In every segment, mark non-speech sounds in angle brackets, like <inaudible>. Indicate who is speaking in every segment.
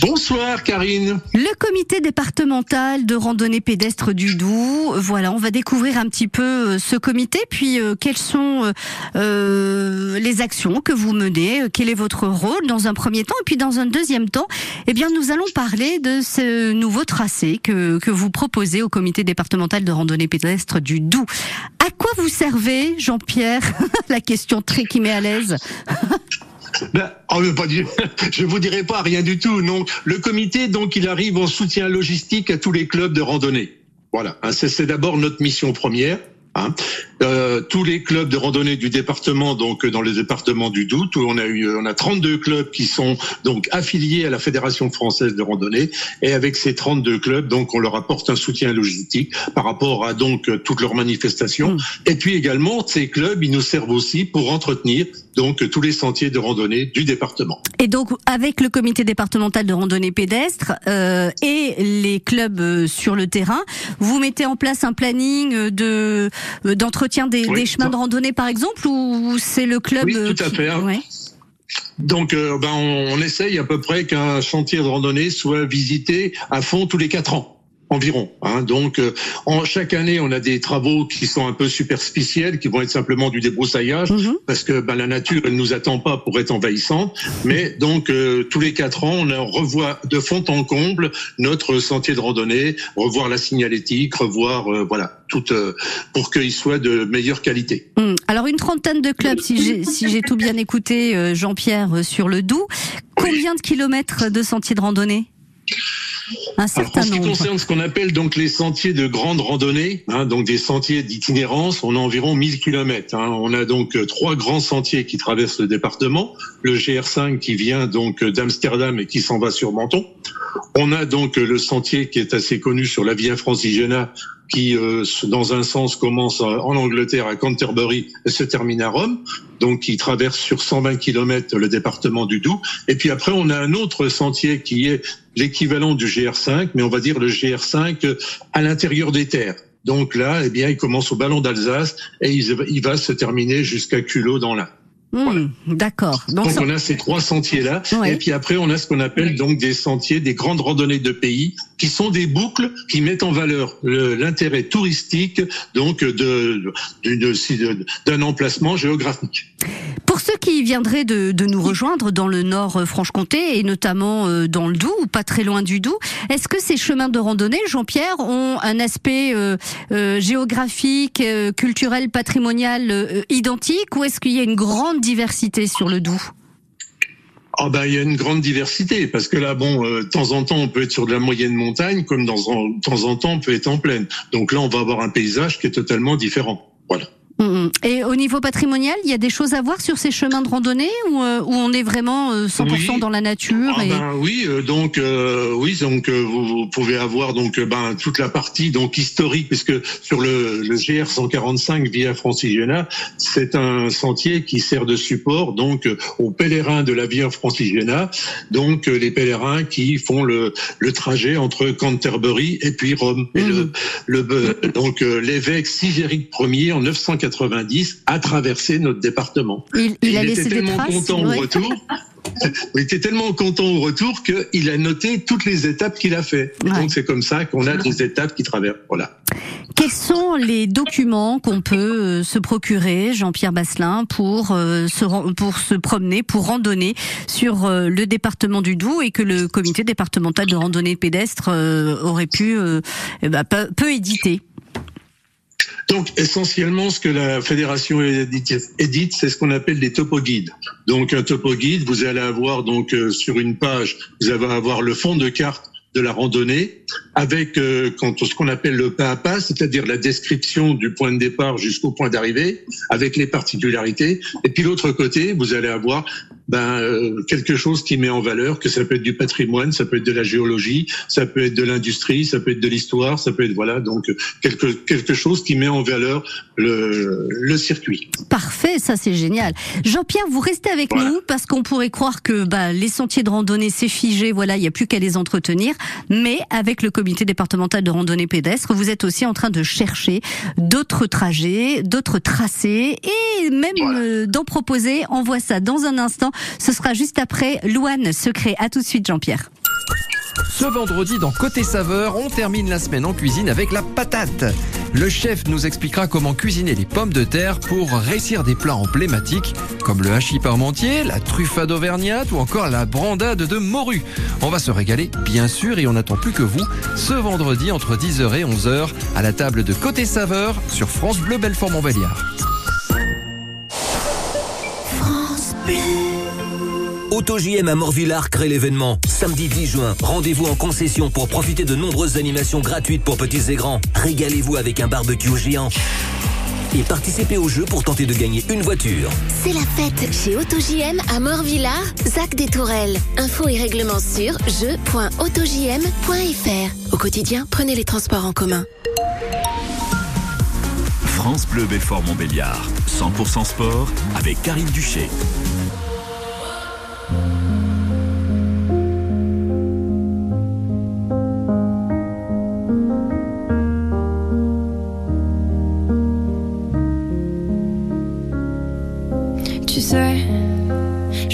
Speaker 1: Bonsoir Karine.
Speaker 2: Le comité départemental de randonnée pédestre du Doubs. Voilà, on va découvrir un petit peu euh, ce comité, puis euh, quelles sont euh, les actions que vous menez, quel est votre rôle dans un premier temps, et puis dans un deuxième temps, eh bien nous allons parler de ce nouveau tracé que, que vous proposez au comité départemental de randonnée pédestre du Doubs. À quoi vous servez, Jean-Pierre? <laughs> La question très qui met à l'aise. <laughs>
Speaker 1: Ben, oh, pas <laughs> je vous dirai pas rien du tout. Non, le comité donc il arrive en soutien logistique à tous les clubs de randonnée. Voilà, hein, c'est d'abord notre mission première. Hein. Euh, tous les clubs de randonnée du département, donc dans le département du Doubs, on a eu, on a 32 clubs qui sont donc affiliés à la Fédération française de randonnée, et avec ces 32 clubs, donc on leur apporte un soutien logistique par rapport à donc toutes leurs manifestations, mmh. et puis également ces clubs, ils nous servent aussi pour entretenir donc tous les sentiers de randonnée du département.
Speaker 2: Et donc avec le comité départemental de randonnée pédestre euh, et les clubs euh, sur le terrain, vous mettez en place un planning de euh, d'entretien des, des, chemins de randonnée par exemple ou c'est le club
Speaker 1: Oui, tout à fait. Hein. Donc, ben, on, on, essaye à peu près qu'un chantier de randonnée soit visité à fond tous les quatre ans environ. Hein. Donc, euh, en, chaque année, on a des travaux qui sont un peu superficiels, qui vont être simplement du débroussaillage, mhm. parce que ben, la nature, elle nous attend pas pour être envahissante. Mais donc, euh, tous les quatre ans, on revoit de fond en comble notre sentier de randonnée, revoir la signalétique, revoir, euh, voilà, tout pour qu'il soit de meilleure qualité.
Speaker 2: Hum. Alors, une trentaine de clubs, si j'ai si tout bien écouté, Jean-Pierre, sur le Doubs. Combien de kilomètres de sentiers de randonnée?
Speaker 1: Un certain en ce qui concerne ce qu'on appelle donc les sentiers de grande randonnée, hein, donc des sentiers d'itinérance, on a environ 1000 km. Hein. On a donc euh, trois grands sentiers qui traversent le département. Le GR5 qui vient donc d'Amsterdam et qui s'en va sur Menton. On a donc le sentier qui est assez connu sur la Via Francigena qui, euh, dans un sens, commence en Angleterre à Canterbury et se termine à Rome, donc qui traverse sur 120 km le département du Doubs. Et puis après, on a un autre sentier qui est l'équivalent du GR5, mais on va dire le GR5 à l'intérieur des terres. Donc là, eh bien, il commence au ballon d'Alsace et il va se terminer jusqu'à Culot dans l'Ain.
Speaker 2: Hmm, d'accord.
Speaker 1: Donc, on a ces trois sentiers-là, et puis après on a ce qu'on appelle donc des sentiers, des grandes randonnées de pays, qui sont des boucles qui mettent en valeur l'intérêt touristique donc d'un emplacement géographique.
Speaker 2: Pour ceux qui viendraient de, de nous rejoindre dans le nord euh, Franche-Comté et notamment euh, dans le Doubs ou pas très loin du Doubs, est-ce que ces chemins de randonnée, Jean-Pierre, ont un aspect euh, géographique, culturel, patrimonial identique ou est-ce qu'il y a une grande diversité sur le Doubs?
Speaker 1: Ah ben il y a une grande diversité parce que là bon de temps en temps on peut être sur de la moyenne montagne comme dans de temps en temps on peut être en plaine. Donc là on va avoir un paysage qui est totalement différent. Voilà.
Speaker 2: Mm, mm. Et au niveau patrimonial, il y a des choses à voir sur ces chemins de randonnée ou euh, où on est vraiment 100% euh, dans la nature
Speaker 1: ah ben, Oui, euh, donc oui, donc vous, pouvez avoir donc ben toute la partie donc historique puisque sur le, le GR 145 via Francigena, c'est un sentier qui sert de support donc aux pèlerins de la Via Francigena, donc les pèlerins qui font le, le trajet entre Canterbury et puis Rome. Et le, mm. le donc l'évêque Sigéric Ier en 940 90 a traversé notre département.
Speaker 2: Il, a était tellement
Speaker 1: content au retour. il était tellement content au retour qu'il a noté toutes les étapes qu'il a fait. Donc c'est comme ça qu'on a des étapes qui traversent. Voilà.
Speaker 2: Quels sont les documents qu'on peut euh, se procurer, Jean-Pierre Basselin, pour euh, se pour se promener, pour randonner sur euh, le département du Doubs et que le comité départemental de randonnée pédestre aurait pu eh ben, peut éditer?
Speaker 1: Donc essentiellement, ce que la fédération édite, c'est ce qu'on appelle des topo-guides. Donc un topo-guide, vous allez avoir donc euh, sur une page, vous allez avoir le fond de carte de la randonnée avec euh, quand, ce qu'on appelle le pas à pas, c'est-à-dire la description du point de départ jusqu'au point d'arrivée, avec les particularités. Et puis l'autre côté, vous allez avoir ben, euh, quelque chose qui met en valeur, que ça peut être du patrimoine, ça peut être de la géologie, ça peut être de l'industrie, ça peut être de l'histoire, ça peut être voilà donc quelque quelque chose qui met en valeur le, le circuit.
Speaker 2: Parfait, ça c'est génial. Jean-Pierre, vous restez avec nous parce qu'on pourrait croire que bah, les sentiers de randonnée c'est figé, voilà, il n'y a plus qu'à les entretenir, mais avec le comité départemental de randonnée pédestre, vous êtes aussi en train de chercher d'autres trajets, d'autres tracés et même euh, d'en proposer. On voit ça dans un instant Ce sera juste après Louane Secret. À tout de suite, Jean-Pierre.
Speaker 3: Ce vendredi, dans Côté Saveur, on termine la semaine en cuisine avec la patate. Le chef nous expliquera comment cuisiner les pommes de terre pour réussir des plats emblématiques comme le hachis parmentier, la truffade auvergnate ou encore la brandade de morue. On va se régaler, bien sûr, et on n'attend plus que vous ce vendredi entre 10h et 11h à la table de Côté Saveur sur France Bleu Belfort-Montbéliard.
Speaker 4: France AutoJM à Morvillard crée l'événement. Samedi 10 juin, rendez-vous en concession pour profiter de nombreuses animations gratuites pour petits et grands. Régalez-vous avec un barbecue géant. Et participez au jeu pour tenter de gagner une voiture.
Speaker 5: C'est la fête chez AutoJM à Morvillard, Zac des Tourelles. Infos et règlements sur jeu.autojm.fr. Au quotidien, prenez les transports en commun.
Speaker 6: France Bleu Belfort Montbéliard. 100% sport avec Karine Duché.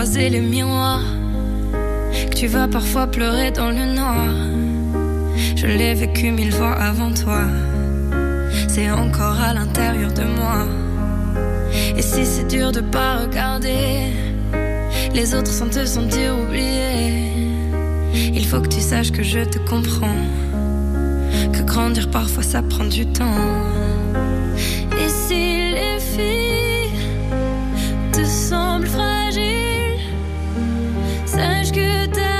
Speaker 7: croiser les miroirs, que tu vas parfois pleurer dans le noir. Je l'ai vécu mille fois avant toi. C'est encore à l'intérieur de moi. Et si c'est dur de pas regarder les autres sans te sentir oublié. Il faut que tu saches que je te comprends, que grandir parfois ça prend du temps. Et si les filles te semblent fragiles, sache que t'as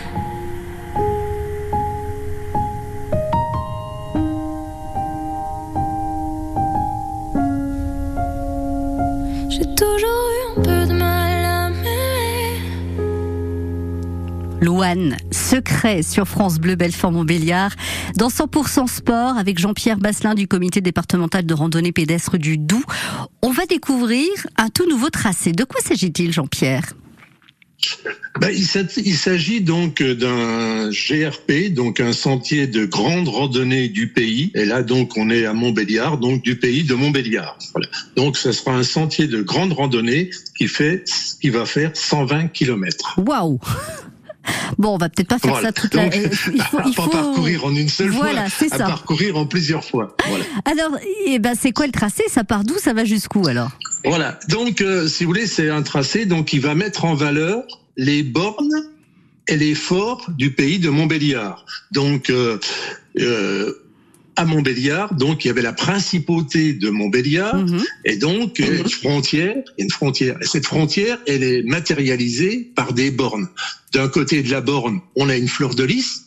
Speaker 2: Louane, secret sur France Bleu Belfort Montbéliard. Dans 100% sport avec Jean-Pierre Basselin du comité départemental de randonnée pédestre du Doubs. On va découvrir un tout nouveau tracé. De quoi s'agit-il Jean-Pierre?
Speaker 1: Ben, il s'agit donc d'un GRP, donc un sentier de grande randonnée du pays. Et là, donc, on est à Montbéliard, donc du pays de Montbéliard. Voilà. Donc, ce sera un sentier de grande randonnée qui fait, qui va faire 120 km.
Speaker 2: Waouh Bon, on va peut-être pas faire ça toute la.
Speaker 1: Il faut, il faut... parcourir en une seule
Speaker 2: voilà,
Speaker 1: fois,
Speaker 2: à ça.
Speaker 1: parcourir en plusieurs fois. Voilà.
Speaker 2: Alors, eh ben, c'est quoi le tracé? Ça part d'où? Ça va jusqu'où alors?
Speaker 1: Voilà. Donc, euh, si vous voulez, c'est un tracé donc qui va mettre en valeur les bornes et les forts du pays de Montbéliard. Donc, euh, euh, à Montbéliard, donc il y avait la principauté de Montbéliard,
Speaker 2: Mhm.
Speaker 1: et donc y a une frontière, une frontière. Et cette frontière, elle est matérialisée par des bornes. D'un côté de la borne, on a une fleur de lys,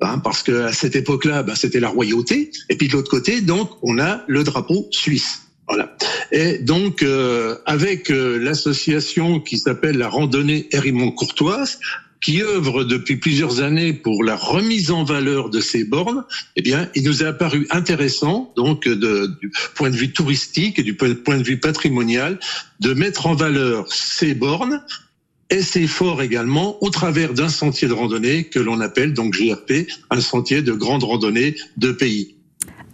Speaker 1: hein, parce que à cette époque-là, ben, c'était la royauté, et puis de l'autre côté, donc on a le drapeau suisse. Voilà. Et donc, euh, avec euh, l'association qui s'appelle la randonnée Hérimont Courtoise, qui œuvre depuis plusieurs années pour la remise en valeur de ces bornes, eh bien, il nous a apparu intéressant, donc du point de vue touristique et du point point de vue patrimonial, de mettre en valeur ces bornes et ces forts également au travers d'un sentier de randonnée que l'on appelle donc GRP, un sentier de grande randonnée de pays.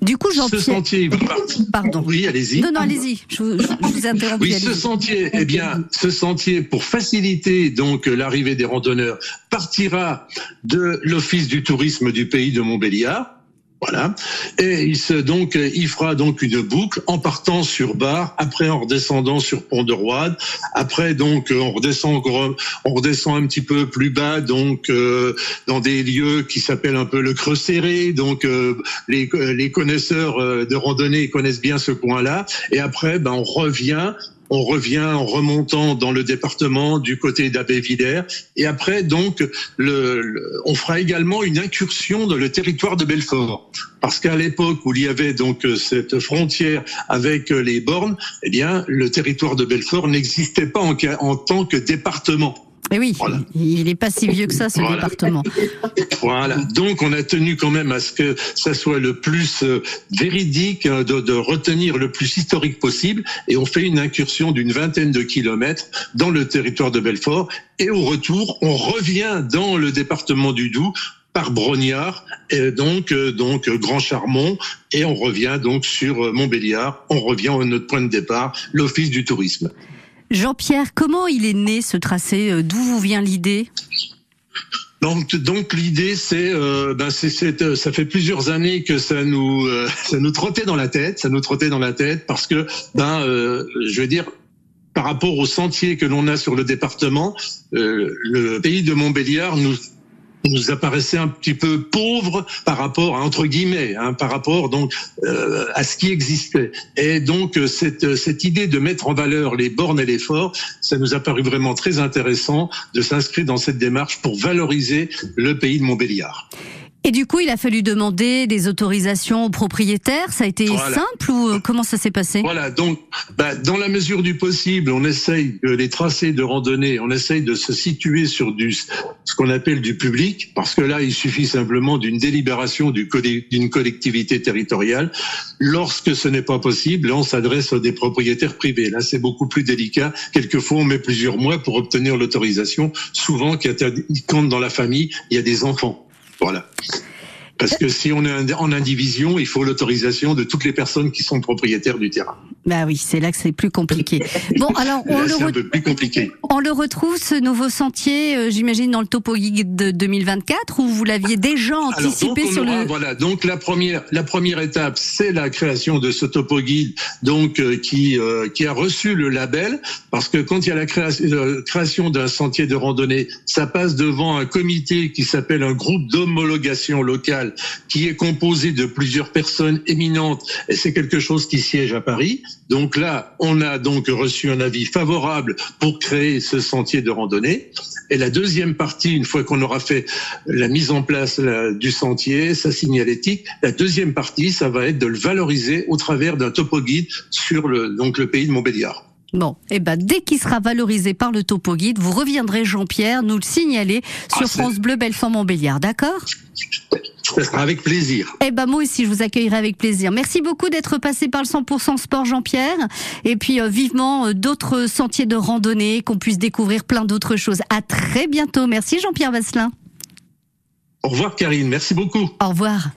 Speaker 2: Du coup,
Speaker 1: Ce
Speaker 2: Jean-Pierre.
Speaker 1: sentier, va partir-
Speaker 2: Pardon.
Speaker 1: Oui, allez-y.
Speaker 2: Non, non, allez-y. Je, vous- je vous ai interrompu.
Speaker 1: Oui, ce sentier, eh bien, ce sentier, pour faciliter donc l'arrivée des randonneurs, partira de l'office du tourisme du pays de Montbéliard. Voilà. Et il se, donc, euh, il fera donc une boucle en partant sur Bar, après en redescendant sur Pont de Roide, après donc euh, on redescend on redescend un petit peu plus bas, donc euh, dans des lieux qui s'appellent un peu le Creux Serré. Donc euh, les, les connaisseurs euh, de randonnée connaissent bien ce coin-là. Et après, ben on revient on revient en remontant dans le département du côté d'Abbé-Villers. Et après, donc, on fera également une incursion dans le territoire de Belfort. Parce qu'à l'époque où il y avait donc cette frontière avec les bornes, eh bien, le territoire de Belfort n'existait pas en tant que département.
Speaker 2: Oui,
Speaker 1: Voilà.
Speaker 2: il n'est pas si vieux que ça, ce
Speaker 1: Voilà.
Speaker 2: département. <laughs>
Speaker 1: Voilà. Donc, on a tenu quand même à ce que ça soit le plus euh, véridique, euh, de, de retenir le plus historique possible. Et on fait une incursion d'une vingtaine de kilomètres dans le territoire de Belfort. Et au retour, on revient dans le département du Doubs par Brognard, et donc euh, donc euh, Grand Charmont, et on revient donc sur Montbéliard. On revient à notre point de départ, l'office du tourisme.
Speaker 2: Jean-Pierre, comment il est né ce tracé Euh, D'où vous vient l'idée
Speaker 1: Donc, l'idée, c'est, euh, ben, euh, ça fait plusieurs années que <laughs> ça nous, trottait dans la tête, ça nous trottait dans la tête parce que, ben, je veux dire, par rapport au sentier que l'on a sur le département, le pays de Montbéliard nous nous apparaissait un petit peu pauvre par rapport à entre guillemets hein, par rapport donc euh, à ce qui existait et donc euh, cette cette idée de mettre en valeur les bornes et les forts ça nous a paru vraiment très intéressant de s'inscrire dans cette démarche pour valoriser le pays de Montbéliard.
Speaker 2: Et du coup, il a fallu demander des autorisations aux propriétaires. Ça a été
Speaker 1: Voilà.
Speaker 2: simple ou euh, comment ça s'est passé?
Speaker 1: Voilà, donc bah, dans la mesure du possible, on essaye que les tracés de randonnée, on essaye de se situer sur du ce qu'on appelle du public, parce que là, il suffit simplement d'une délibération du d'une collectivité territoriale. Lorsque ce n'est pas possible, on s'adresse à des propriétaires privés. Là, c'est beaucoup plus délicat. Quelquefois, on met plusieurs mois pour obtenir l'autorisation. Souvent, quand dans la famille, il y a des enfants. Voilà. Parce que si on est en indivision, il faut l'autorisation de toutes les personnes qui sont propriétaires du terrain.
Speaker 2: Bah oui, c'est là que c'est plus compliqué. Bon, <laughs> alors on
Speaker 1: Là,
Speaker 2: le,
Speaker 1: un peu plus compliqué.
Speaker 2: on le retrouve ce nouveau sentier, euh, j'imagine dans le Topo Guide de 2024 ou vous l'aviez déjà
Speaker 1: Alors,
Speaker 2: anticipé
Speaker 1: donc,
Speaker 2: sur
Speaker 1: aura-
Speaker 2: le
Speaker 1: voilà. Donc, la première, la première étape, c'est la création de ce topo guide, donc euh, qui euh, qui a reçu le label, parce que quand il y a la création, création d'un sentier de randonnée, ça passe devant un comité qui s'appelle un groupe d'homologation locale, qui est composé de plusieurs personnes éminentes, et c'est quelque chose qui siège à Paris. Donc là, on a donc reçu un avis favorable pour créer ce sentier de randonnée. Et la deuxième partie, une fois qu'on aura fait la mise en place du sentier, sa signalétique, la deuxième partie, ça va être de le valoriser au travers d'un topo guide sur le, donc le pays de Montbéliard.
Speaker 2: Bon, et ben dès qu'il sera valorisé par le Topo Guide, vous reviendrez Jean-Pierre nous le signaler sur
Speaker 1: Ah, c'est-
Speaker 2: France Bleu Belfort Montbéliard, d'accord?
Speaker 1: Ça <laughs> sera avec plaisir.
Speaker 2: Eh ben moi aussi je vous accueillerai avec plaisir. Merci beaucoup d'être passé par le 100% sport Jean-Pierre et puis euh, vivement euh, d'autres sentiers de randonnée qu'on puisse découvrir plein d'autres choses. À très bientôt. Merci Jean-Pierre Vasselin.
Speaker 1: Au revoir Karine, merci beaucoup.
Speaker 2: Au revoir.